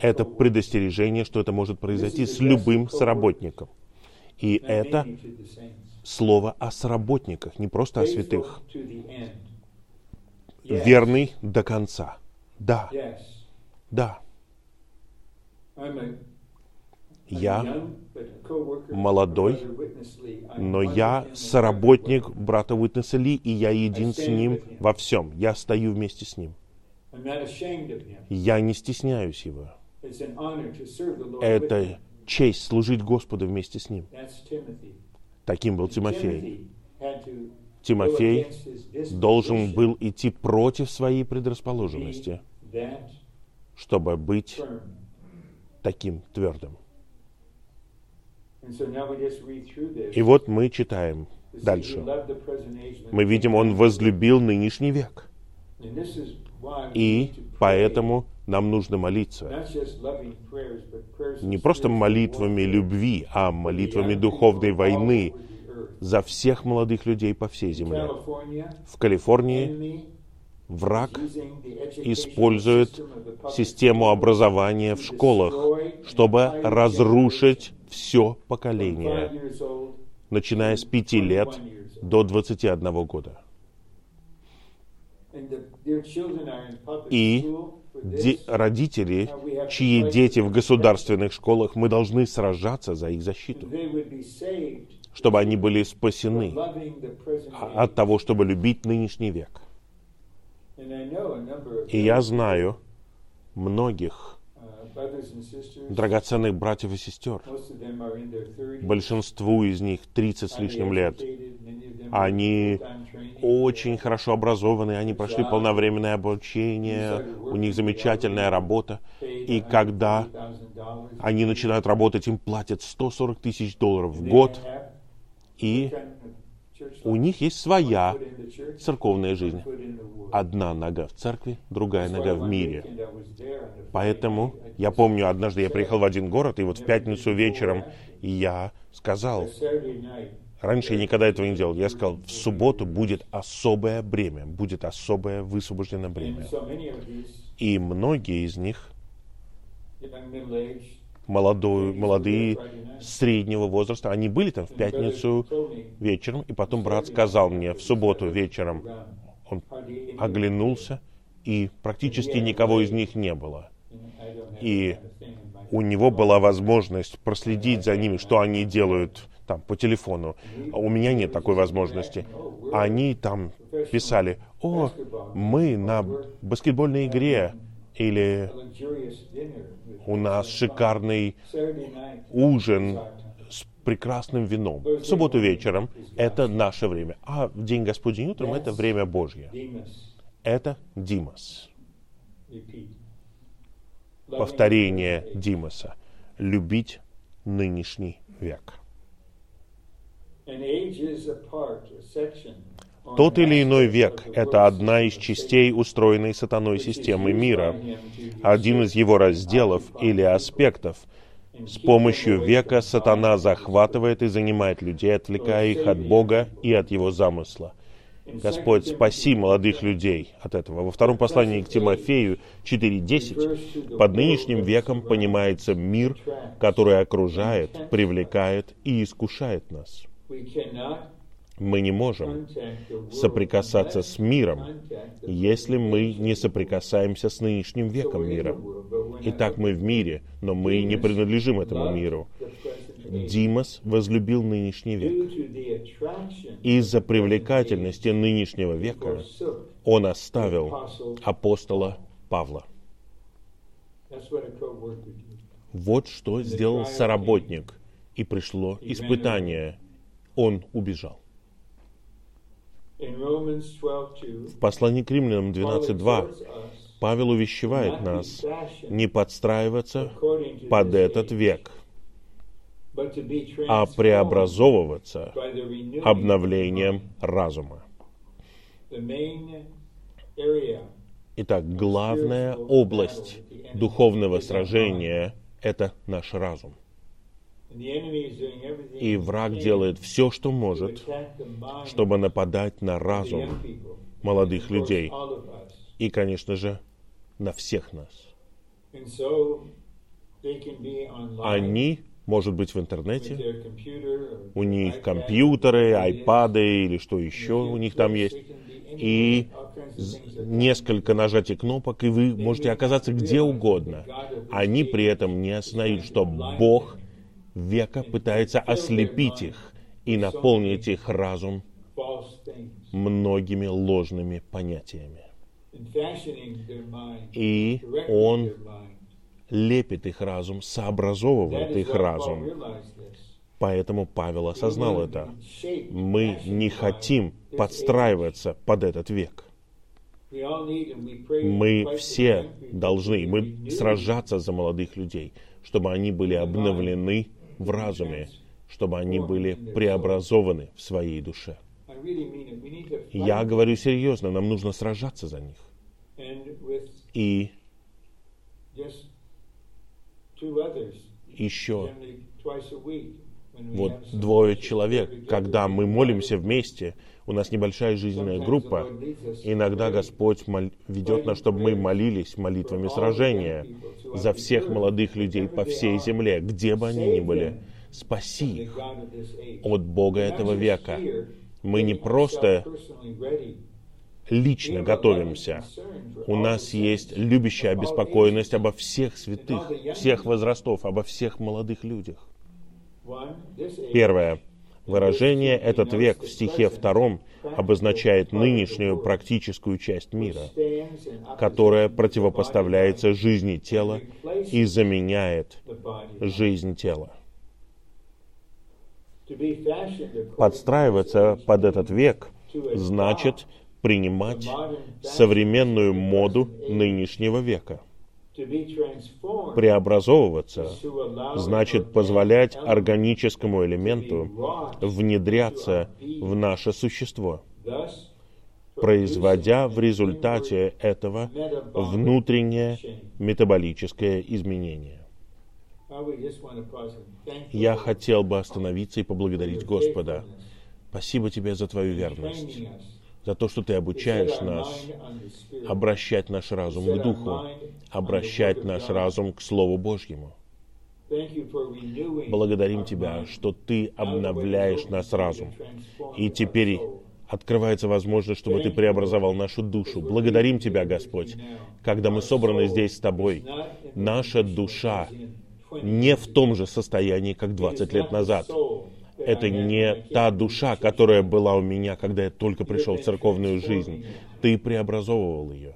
это предостережение, что это может произойти с любым соработником. И это слово о соработниках, не просто о святых. Верный до конца. Да, да. Я молодой, но я соработник брата Уитнеса Ли, и я един с ним во всем. Я стою вместе с ним. Я не стесняюсь его. Это честь служить Господу вместе с ним. Таким был Тимофей. Тимофей должен был идти против своей предрасположенности, чтобы быть таким твердым. И вот мы читаем дальше. Мы видим, он возлюбил нынешний век. И поэтому нам нужно молиться. Не просто молитвами любви, а молитвами духовной войны за всех молодых людей по всей земле. В Калифорнии враг использует систему образования в школах, чтобы разрушить все поколение, начиная с пяти лет до 21 года. И де- родители, чьи дети в государственных школах, мы должны сражаться за их защиту, чтобы они были спасены от того, чтобы любить нынешний век. И я знаю многих драгоценных братьев и сестер. Большинству из них 30 с лишним лет. Они очень хорошо образованы, они прошли полновременное обучение, у них замечательная работа. И когда они начинают работать, им платят 140 тысяч долларов в год, и у них есть своя церковная жизнь. Одна нога в церкви, другая нога в мире. Поэтому я помню, однажды я приехал в один город, и вот в пятницу вечером я сказал, раньше я никогда этого не делал, я сказал, в субботу будет особое бремя, будет особое высвобожденное бремя. И многие из них молодой, молодые, среднего возраста, они были там в пятницу вечером, и потом брат сказал мне в субботу вечером, он оглянулся, и практически никого из них не было. И у него была возможность проследить за ними, что они делают там по телефону. А у меня нет такой возможности. Они там писали, о, мы на баскетбольной игре, или у нас шикарный ужин с прекрасным вином. В субботу вечером это наше время, а в день Господень утром это время Божье. Это Димас. Повторение Димаса. Любить нынешний век. Тот или иной век — это одна из частей устроенной сатаной системы мира, один из его разделов или аспектов. С помощью века сатана захватывает и занимает людей, отвлекая их от Бога и от его замысла. Господь, спаси молодых людей от этого. Во втором послании к Тимофею 4.10 под нынешним веком понимается мир, который окружает, привлекает и искушает нас. Мы не можем соприкасаться с миром, если мы не соприкасаемся с нынешним веком мира. Итак, мы в мире, но мы не принадлежим этому миру. Димас возлюбил нынешний век. Из-за привлекательности нынешнего века он оставил апостола Павла. Вот что сделал соработник. И пришло испытание. Он убежал. В послании к римлянам 12.2 Павел увещевает нас не подстраиваться под этот век, а преобразовываться обновлением разума. Итак, главная область духовного сражения — это наш разум. И враг делает все, что может, чтобы нападать на разум молодых людей. И, конечно же, на всех нас. Они, может быть, в интернете, у них компьютеры, айпады или что еще у них там есть, и несколько нажатий кнопок, и вы можете оказаться где угодно. Они при этом не осознают, что Бог века пытается ослепить их и наполнить их разум многими ложными понятиями. И он лепит их разум, сообразовывает их разум. Поэтому Павел осознал это. Мы не хотим подстраиваться под этот век. Мы все должны, мы сражаться за молодых людей, чтобы они были обновлены в разуме, чтобы они были преобразованы в своей душе. Я говорю серьезно, нам нужно сражаться за них. И еще вот двое человек, когда мы молимся вместе, у нас небольшая жизненная группа, иногда Господь мол- ведет нас, чтобы мы молились молитвами сражения за всех молодых людей по всей земле, где бы они ни были. Спаси их от Бога этого века. Мы не просто лично готовимся. У нас есть любящая обеспокоенность обо всех святых, всех возрастов, обо всех молодых людях. Первое. Выражение «этот век» в стихе втором обозначает нынешнюю практическую часть мира, которая противопоставляется жизни тела и заменяет жизнь тела. Подстраиваться под этот век значит принимать современную моду нынешнего века. Преобразовываться значит позволять органическому элементу внедряться в наше существо, производя в результате этого внутреннее метаболическое изменение. Я хотел бы остановиться и поблагодарить Господа. Спасибо тебе за твою верность, за то, что ты обучаешь нас обращать наш разум к Духу, обращать наш разум к Слову Божьему. Благодарим Тебя, что Ты обновляешь наш разум. И теперь открывается возможность, чтобы Ты преобразовал нашу душу. Благодарим Тебя, Господь, когда мы собраны здесь с Тобой. Наша душа не в том же состоянии, как 20 лет назад. Это не та душа, которая была у меня, когда я только пришел в церковную жизнь. Ты преобразовывал ее.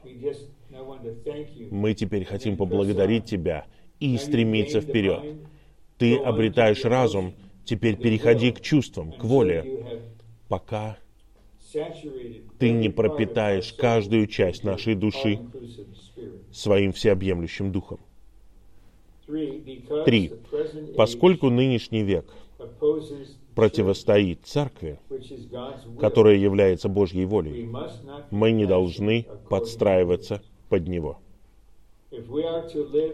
Мы теперь хотим поблагодарить Тебя и стремиться вперед. Ты обретаешь разум, теперь переходи к чувствам, к воле, пока ты не пропитаешь каждую часть нашей души своим всеобъемлющим духом. Три. Поскольку нынешний век противостоит церкви, которая является Божьей волей, мы не должны подстраиваться под него.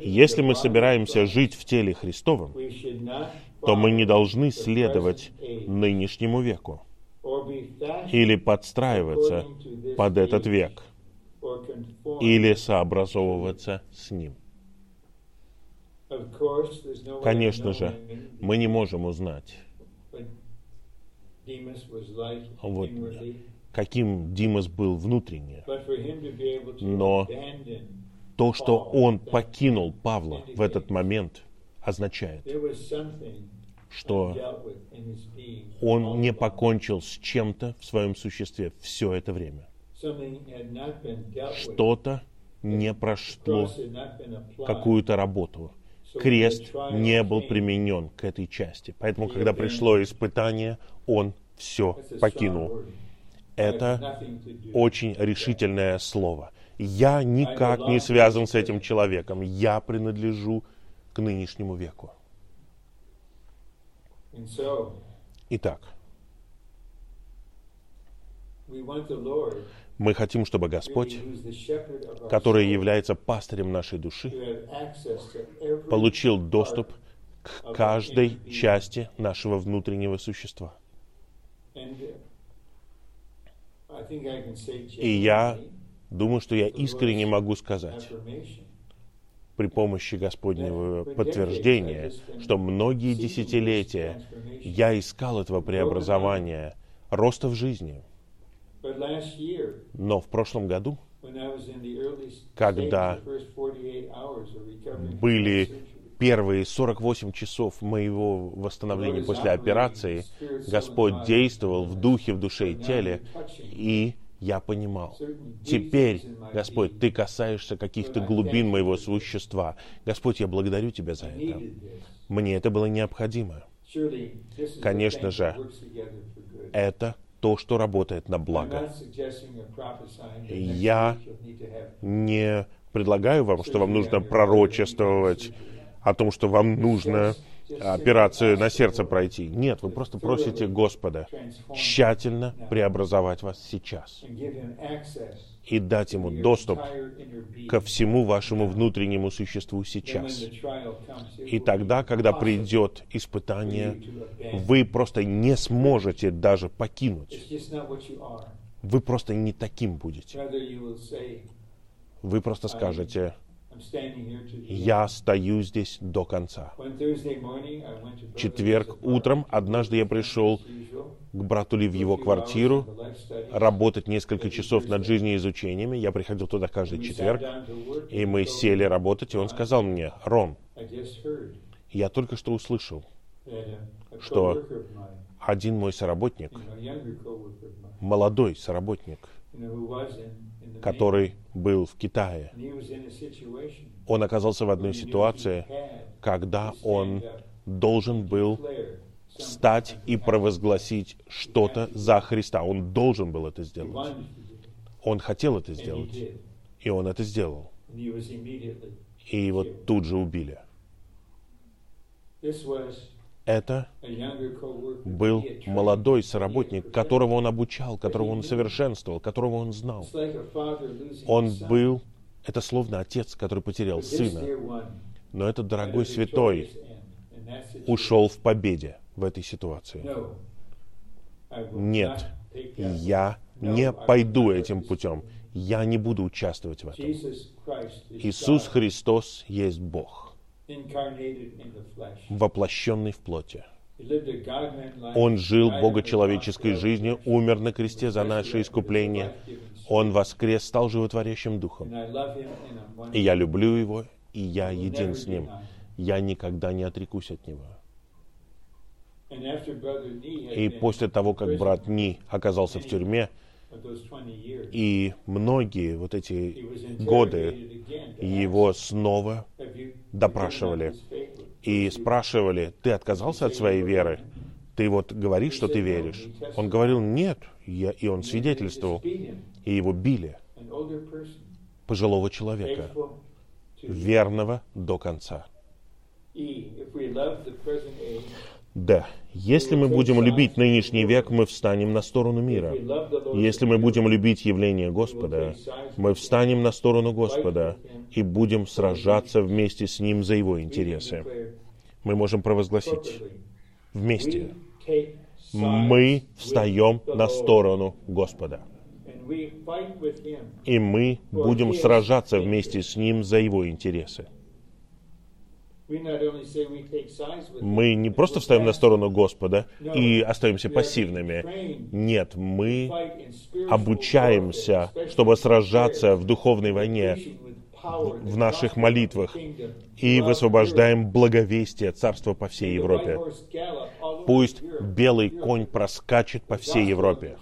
Если мы собираемся жить в теле Христовом, то мы не должны следовать нынешнему веку или подстраиваться под этот век, или сообразовываться с ним. Конечно же, мы не можем узнать, вот, каким Димас был внутренне, но то, что он покинул Павла в этот момент, означает, что он не покончил с чем-то в своем существе все это время. Что-то не прошло какую-то работу. Крест не был применен к этой части. Поэтому, когда пришло испытание, он все покинул. Это очень решительное слово. Я никак не связан с этим человеком. Я принадлежу к нынешнему веку. Итак, мы хотим, чтобы Господь, который является пастырем нашей души, получил доступ к каждой части нашего внутреннего существа. И я думаю, что я искренне могу сказать при помощи Господнего подтверждения, что многие десятилетия я искал этого преобразования, роста в жизни. Но в прошлом году, когда были первые 48 часов моего восстановления после операции Господь действовал в духе, в душе и теле, и я понимал. Теперь, Господь, Ты касаешься каких-то глубин моего существа. Господь, я благодарю Тебя за это. Мне это было необходимо. Конечно же, это то, что работает на благо. Я не предлагаю вам, что вам нужно пророчествовать о том, что вам нужно операцию на сердце пройти. Нет, вы просто просите Господа тщательно преобразовать вас сейчас и дать Ему доступ ко всему вашему внутреннему существу сейчас. И тогда, когда придет испытание, вы просто не сможете даже покинуть. Вы просто не таким будете. Вы просто скажете, я стою здесь до конца. Четверг утром однажды я пришел к брату Ли в его квартиру работать несколько часов над жизнеизучениями. Я приходил туда каждый четверг, и мы сели работать, и он сказал мне, Рон, я только что услышал, что один мой соработник, молодой соработник, который был в Китае. Он оказался в одной ситуации, когда он должен был встать и провозгласить что-то за Христа. Он должен был это сделать. Он хотел это сделать. И он это сделал. И его тут же убили. Это был молодой соработник, которого он обучал, которого он совершенствовал, которого он знал. Он был, это словно отец, который потерял сына. Но этот дорогой святой ушел в победе в этой ситуации. Нет, я не пойду этим путем. Я не буду участвовать в этом. Иисус Христос есть Бог воплощенный в плоти. Он жил богочеловеческой жизнью, умер на кресте за наше искупление. Он воскрес, стал животворящим духом. И я люблю его, и я един с ним. Я никогда не отрекусь от него. И после того, как брат Ни оказался в тюрьме, и многие вот эти годы его снова допрашивали и спрашивали, ты отказался от своей веры? Ты вот говоришь, что ты веришь? Он говорил, нет, я, и он свидетельствовал, и его били, пожилого человека, верного до конца. Да, если мы будем любить нынешний век, мы встанем на сторону мира. Если мы будем любить явление Господа, мы встанем на сторону Господа и будем сражаться вместе с Ним за Его интересы. Мы можем провозгласить вместе. Мы встаем на сторону Господа. И мы будем сражаться вместе с Ним за Его интересы. Мы не просто встаем на сторону Господа и остаемся пассивными. Нет, мы обучаемся, чтобы сражаться в духовной войне, в наших молитвах и высвобождаем благовестие Царства по всей Европе. Пусть белый конь проскачет по всей Европе.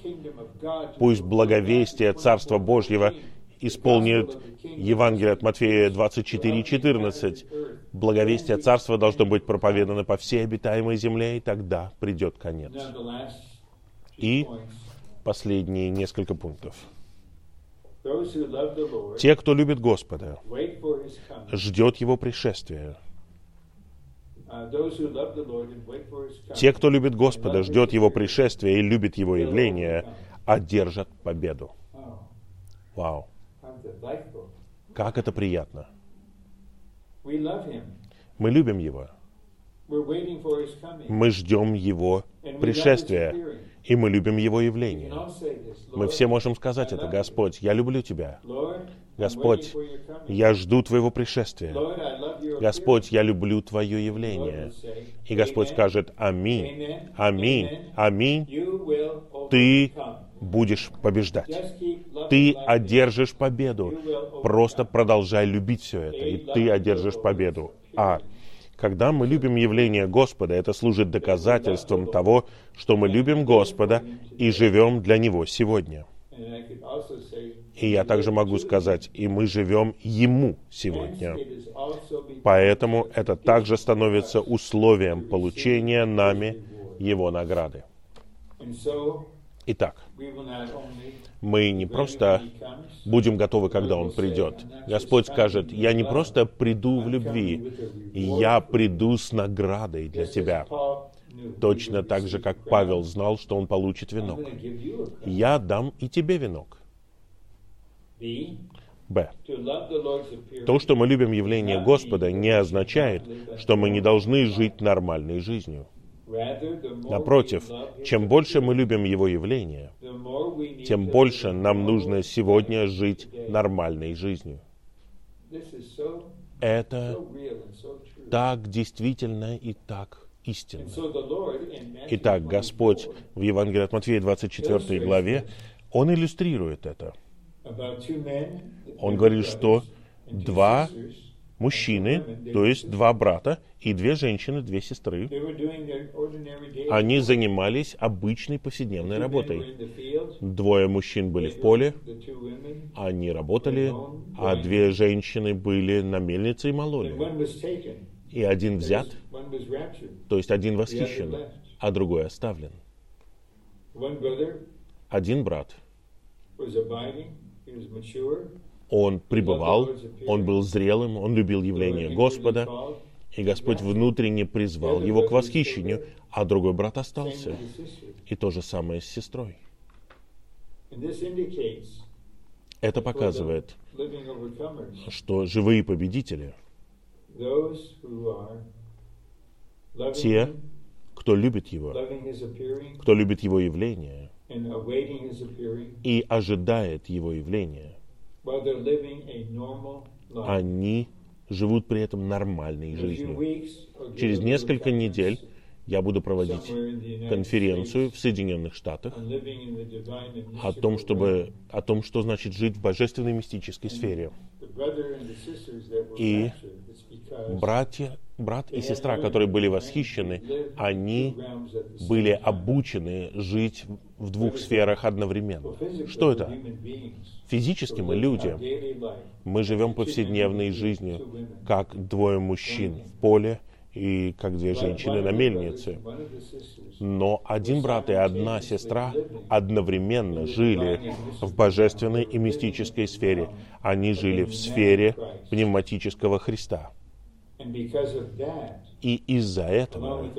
Пусть благовестие Царства Божьего исполнит Евангелие от Матфея 24:14. Благовестие Царства должно быть проповедано по всей обитаемой земле, и тогда придет конец. И последние несколько пунктов. Те, кто любит Господа, ждет Его пришествия. Те, кто любит Господа, ждет Его пришествия и любит Его явление, одержат победу. Вау. Как это приятно. Мы любим Его. Мы ждем Его пришествия, и мы любим Его явление. Мы все можем сказать это, Господь, я люблю Тебя. Господь, я жду Твоего пришествия. Господь, я люблю Твое явление. И Господь скажет, Аминь, Аминь, Аминь. Ты будешь побеждать. Ты одержишь победу. Просто продолжай любить все это, и ты одержишь победу. А Когда мы любим явление Господа, это служит доказательством того, что мы любим Господа и живем для Него сегодня. И я также могу сказать, и мы живем Ему сегодня. Поэтому это также становится условием получения нами Его награды. Итак, мы не просто будем готовы, когда Он придет. Господь скажет, я не просто приду в любви, я приду с наградой для тебя. Точно так же, как Павел знал, что он получит венок. Я дам и тебе венок. Б. То, что мы любим явление Господа, не означает, что мы не должны жить нормальной жизнью. Напротив, чем больше мы любим Его явление, тем больше нам нужно сегодня жить нормальной жизнью. Это так действительно и так истинно. Итак, Господь в Евангелии от Матфея 24 главе, Он иллюстрирует это. Он говорит, что два мужчины, то есть два брата, и две женщины, две сестры, они занимались обычной повседневной работой. Двое мужчин были в поле, они работали, а две женщины были на мельнице и мололи. И один взят, то есть один восхищен, а другой оставлен. Один брат он пребывал, он был зрелым, он любил явление Господа, и Господь внутренне призвал его к восхищению, а другой брат остался. И то же самое с сестрой. Это показывает, что живые победители, те, кто любит Его, кто любит Его явление и ожидает Его явления, они живут при этом нормальной жизнью. Через несколько недель я буду проводить конференцию в Соединенных Штатах о том, чтобы, о том, что значит жить в божественной мистической сфере. И братья, брат и сестра, которые были восхищены, они были обучены жить в двух сферах одновременно. Что это? Физически мы люди. Мы живем повседневной жизнью, как двое мужчин в поле и как две женщины на мельнице. Но один брат и одна сестра одновременно жили в божественной и мистической сфере. Они жили в сфере пневматического Христа. И из-за этого,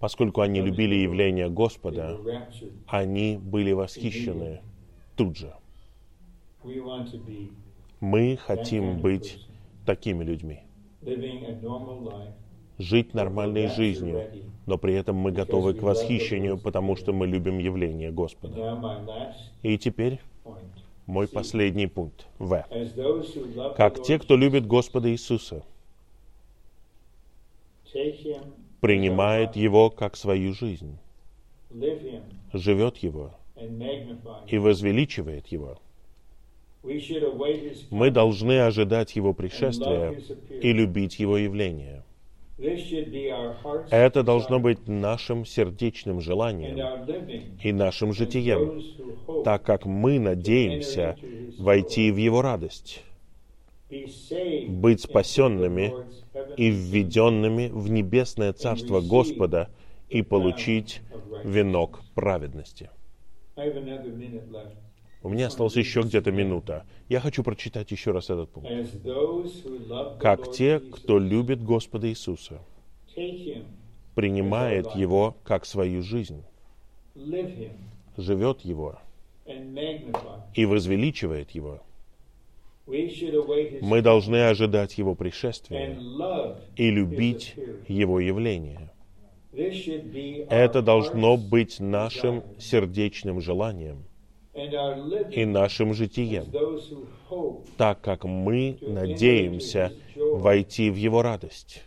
поскольку они любили явление Господа, они были восхищены тут же. Мы хотим быть такими людьми. Жить нормальной жизнью, но при этом мы готовы к восхищению, потому что мы любим явление Господа. И теперь мой последний пункт. В. Как те, кто любит Господа Иисуса, принимает Его как свою жизнь, живет Его и возвеличивает Его. Мы должны ожидать Его пришествия и любить Его явление. Это должно быть нашим сердечным желанием и нашим житием, так как мы надеемся войти в Его радость, быть спасенными и введенными в небесное Царство Господа и получить венок праведности. У меня осталась еще где-то минута. Я хочу прочитать еще раз этот пункт. Как те, кто любит Господа Иисуса, принимает Его как свою жизнь, живет Его и возвеличивает Его, мы должны ожидать Его пришествия и любить Его явление. Это должно быть нашим сердечным желанием и нашим житием, так как мы надеемся войти в Его радость,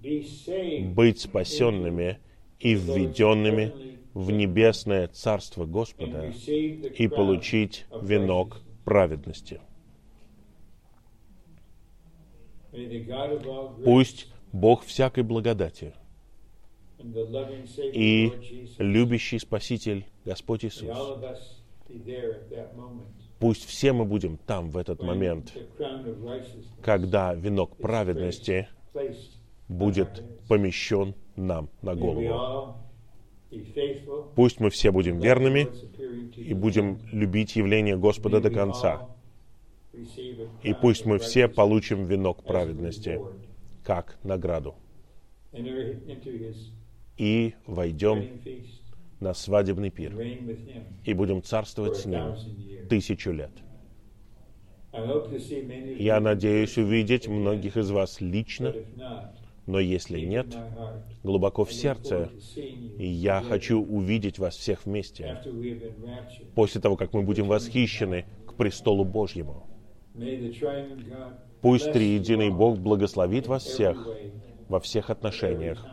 быть спасенными и введенными в небесное Царство Господа и получить венок праведности. Пусть Бог всякой благодати и любящий Спаситель Господь Иисус, пусть все мы будем там в этот момент, когда венок праведности будет помещен нам на голову. Пусть мы все будем верными и будем любить явление Господа до конца. И пусть мы все получим венок праведности как награду. И войдем на свадебный пир и будем царствовать с Ним тысячу лет. Я надеюсь увидеть многих из вас лично, но если нет, глубоко в сердце, я хочу увидеть вас всех вместе, после того, как мы будем восхищены к престолу Божьему. Пусть триединый Бог благословит вас всех во всех отношениях,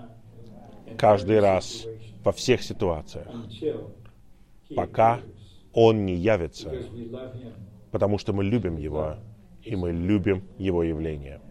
каждый раз, во всех ситуациях, пока Он не явится, потому что мы любим Его, и мы любим Его явление.